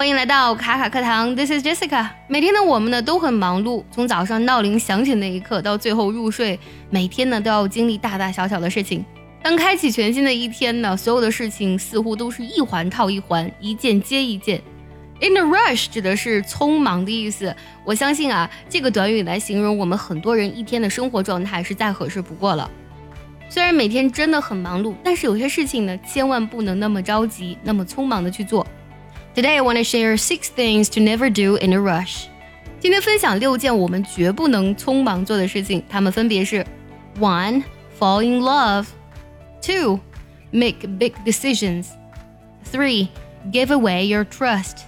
欢迎来到卡卡课堂，This is Jessica。每天呢，我们呢都很忙碌，从早上闹铃响起那一刻到最后入睡，每天呢都要经历大大小小的事情。当开启全新的一天呢，所有的事情似乎都是一环套一环，一件接一件。In a rush 指的是匆忙的意思。我相信啊，这个短语来形容我们很多人一天的生活状态是再合适不过了。虽然每天真的很忙碌，但是有些事情呢，千万不能那么着急，那么匆忙的去做。Today I want to share six things to never do in a rush。今天分享六件我们绝不能匆忙做的事情，它们分别是：one fall in love, two make big decisions, three give away your trust,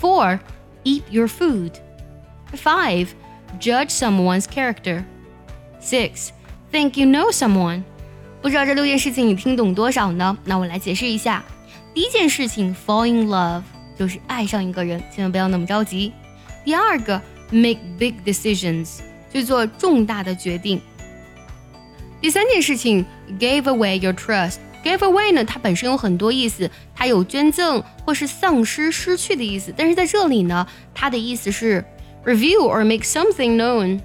four eat your food, five judge someone's character, six think you know someone。不知道这六件事情你听懂多少呢？那我来解释一下。 第一件事情，fall in love，就是爱上一个人，千万不要那么着急。第二个，make big decisions，去做重大的决定。第三件事情，give away your trust。give away 呢，它本身有很多意思，它有捐赠或是丧失、失去的意思。但是在这里呢，它的意思是 reveal or make something known，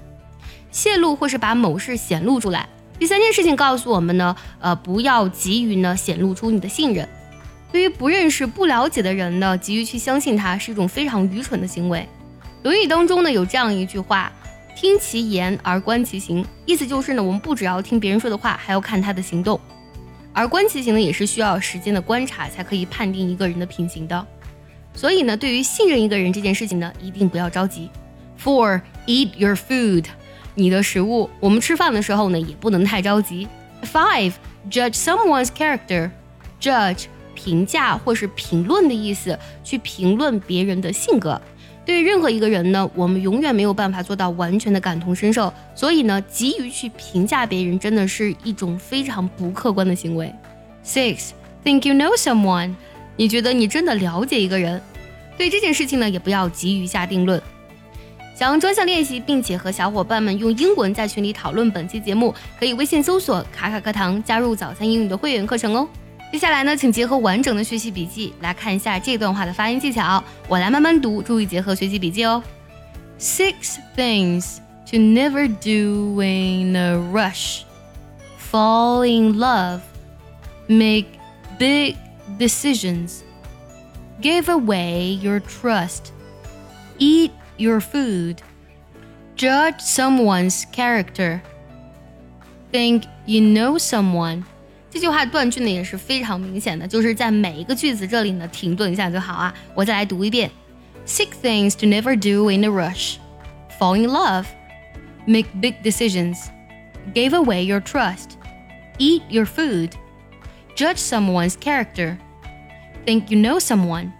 泄露或是把某事显露出来。第三件事情告诉我们呢，呃，不要急于呢显露出你的信任。对于不认识、不了解的人呢，急于去相信他是一种非常愚蠢的行为。《论语》当中呢有这样一句话：“听其言而观其行。”意思就是呢，我们不只要听别人说的话，还要看他的行动。而观其行呢，也是需要时间的观察才可以判定一个人的品行的。所以呢，对于信任一个人这件事情呢，一定不要着急。Four, eat your food，你的食物。我们吃饭的时候呢，也不能太着急。Five, judge someone's character，judge 评价或是评论的意思，去评论别人的性格。对于任何一个人呢，我们永远没有办法做到完全的感同身受，所以呢，急于去评价别人，真的是一种非常不客观的行为。Six, think you know someone？你觉得你真的了解一个人？对这件事情呢，也不要急于下定论。想要专项练习，并且和小伙伴们用英文在群里讨论本期节目，可以微信搜索“卡卡课堂”，加入早餐英语的会员课程哦。接下来呢，请结合完整的学习笔记来看一下这段话的发音技巧。我来慢慢读，注意结合学习笔记哦。Six things to never do in a rush: fall in love, make big decisions, give away your trust, eat your food, judge someone's character, think you know someone. 这句话断句呢也是非常明显的，就是在每一个句子这里呢停顿一下就好啊。我再来读一遍：Six things to never do in a rush: fall in love, make big decisions, give away your trust, eat your food, judge someone's character, think you know someone.